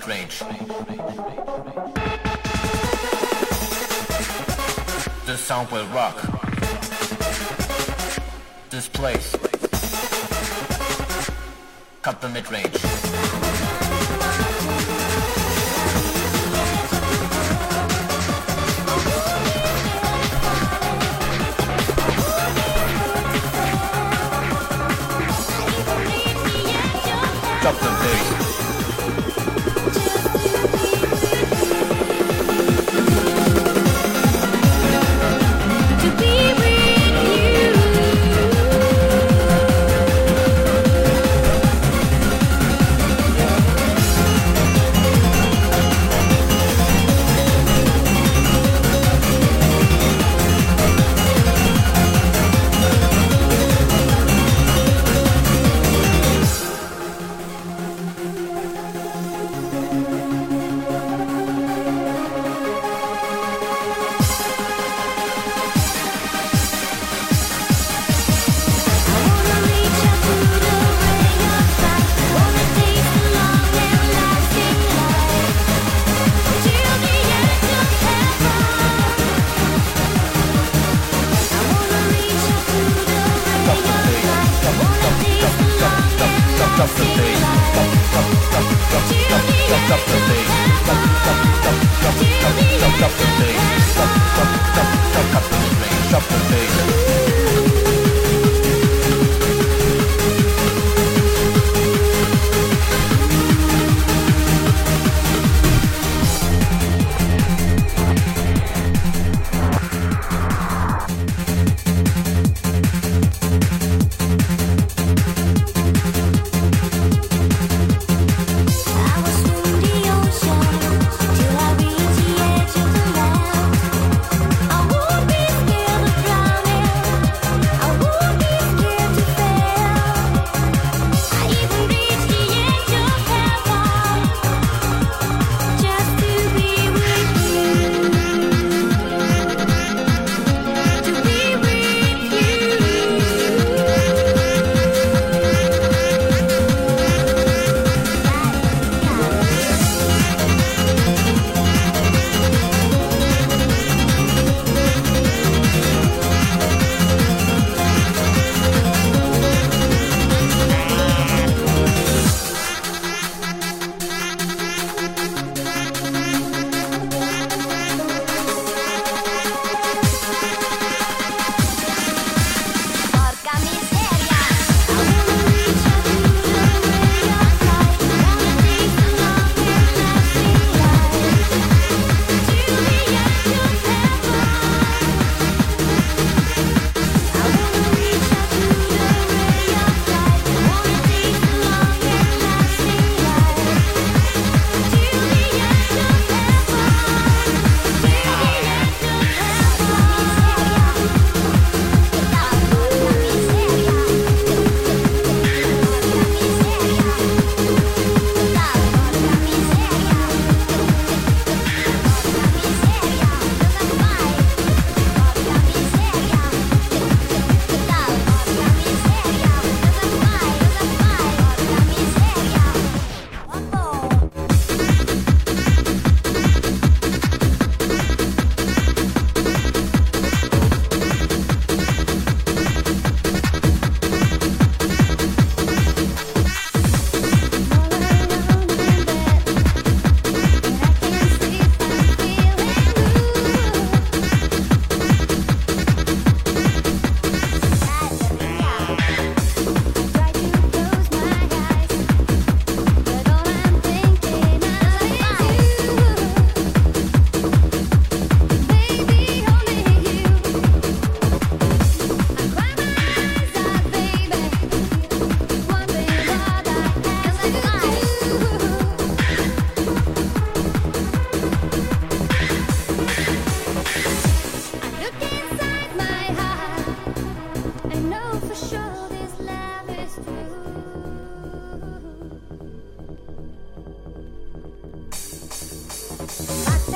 The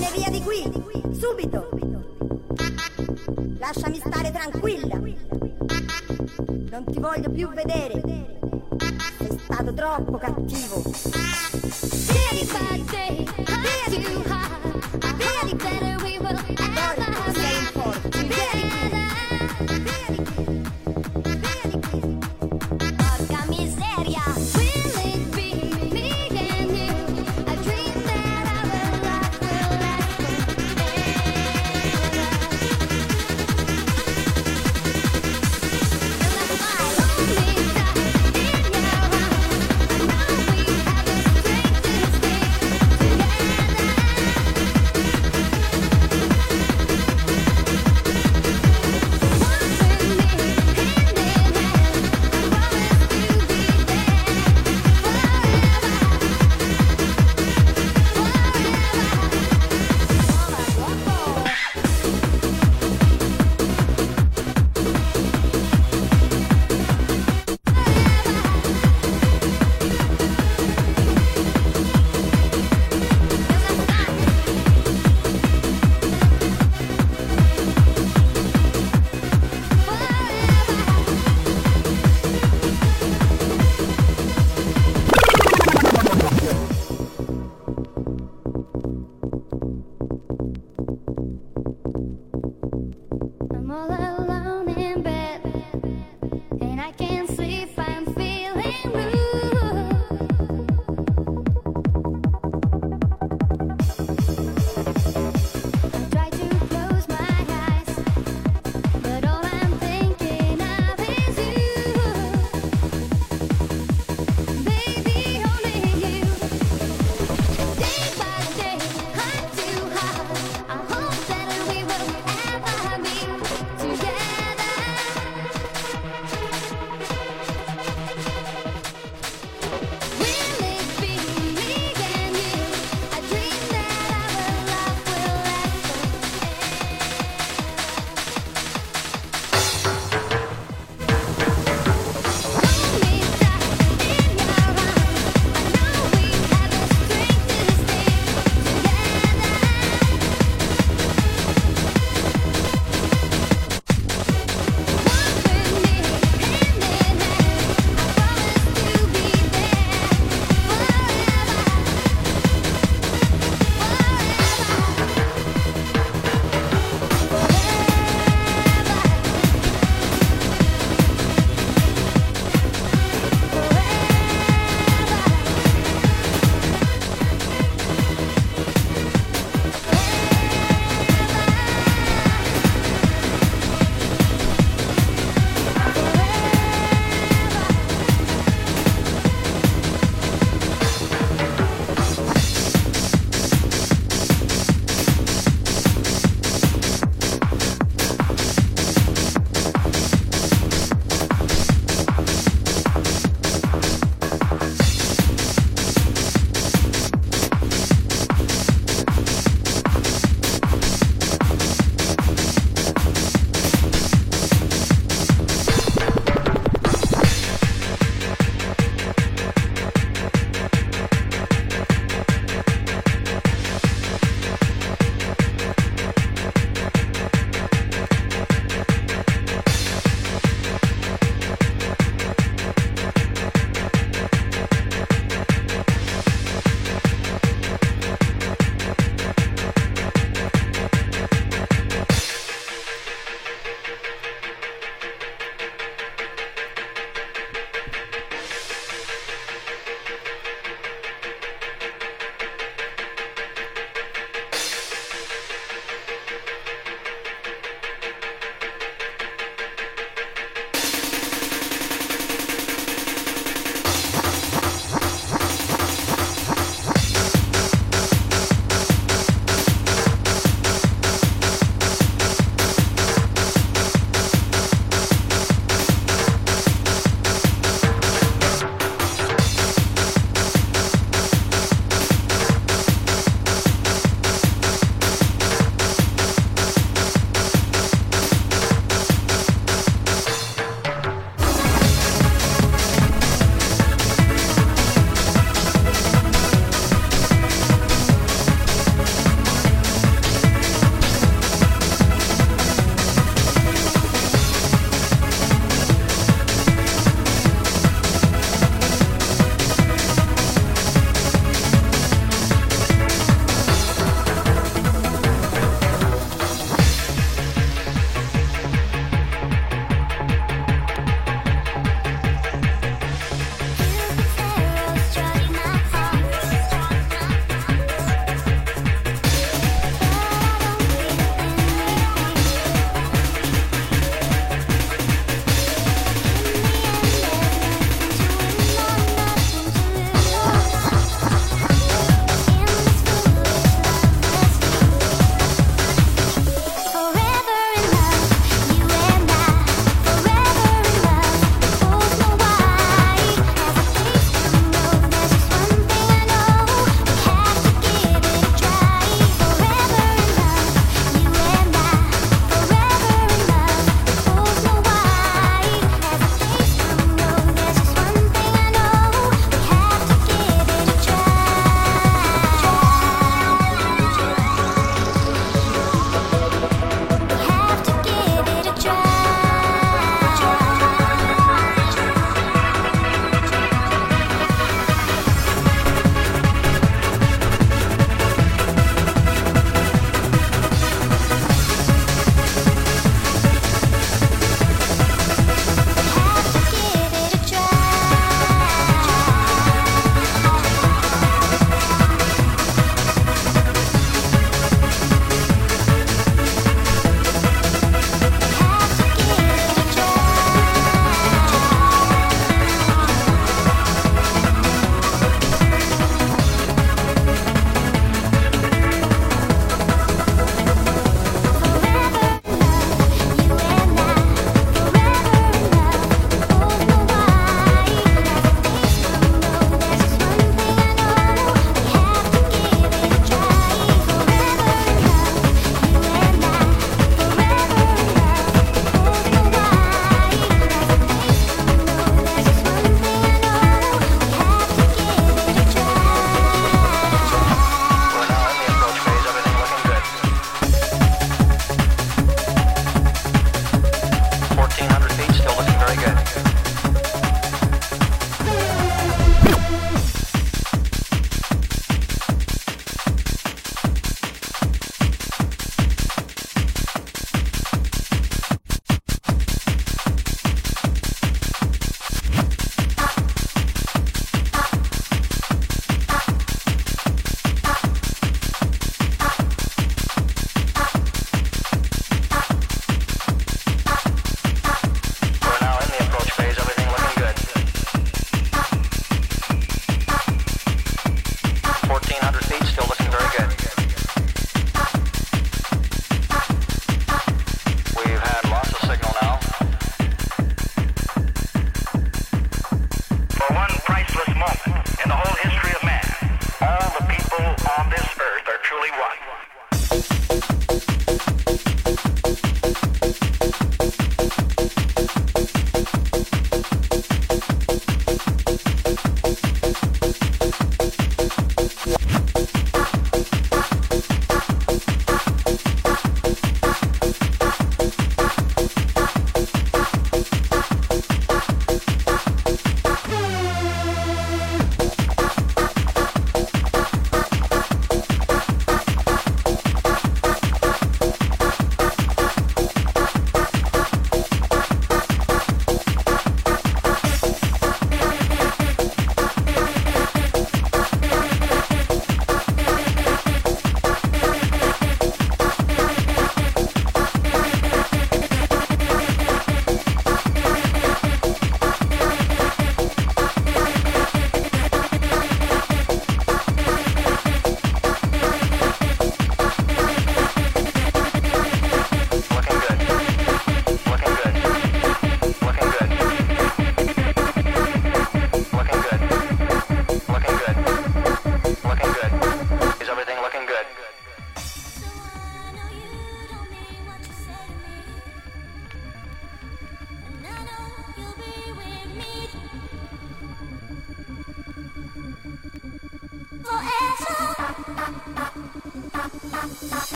e via di qui, subito. Lasciami stare tranquilla. Non ti voglio più vedere. Sei stato troppo cattivo. Via di qui, via di qui, via di qui. Sei un porco. Via di qui,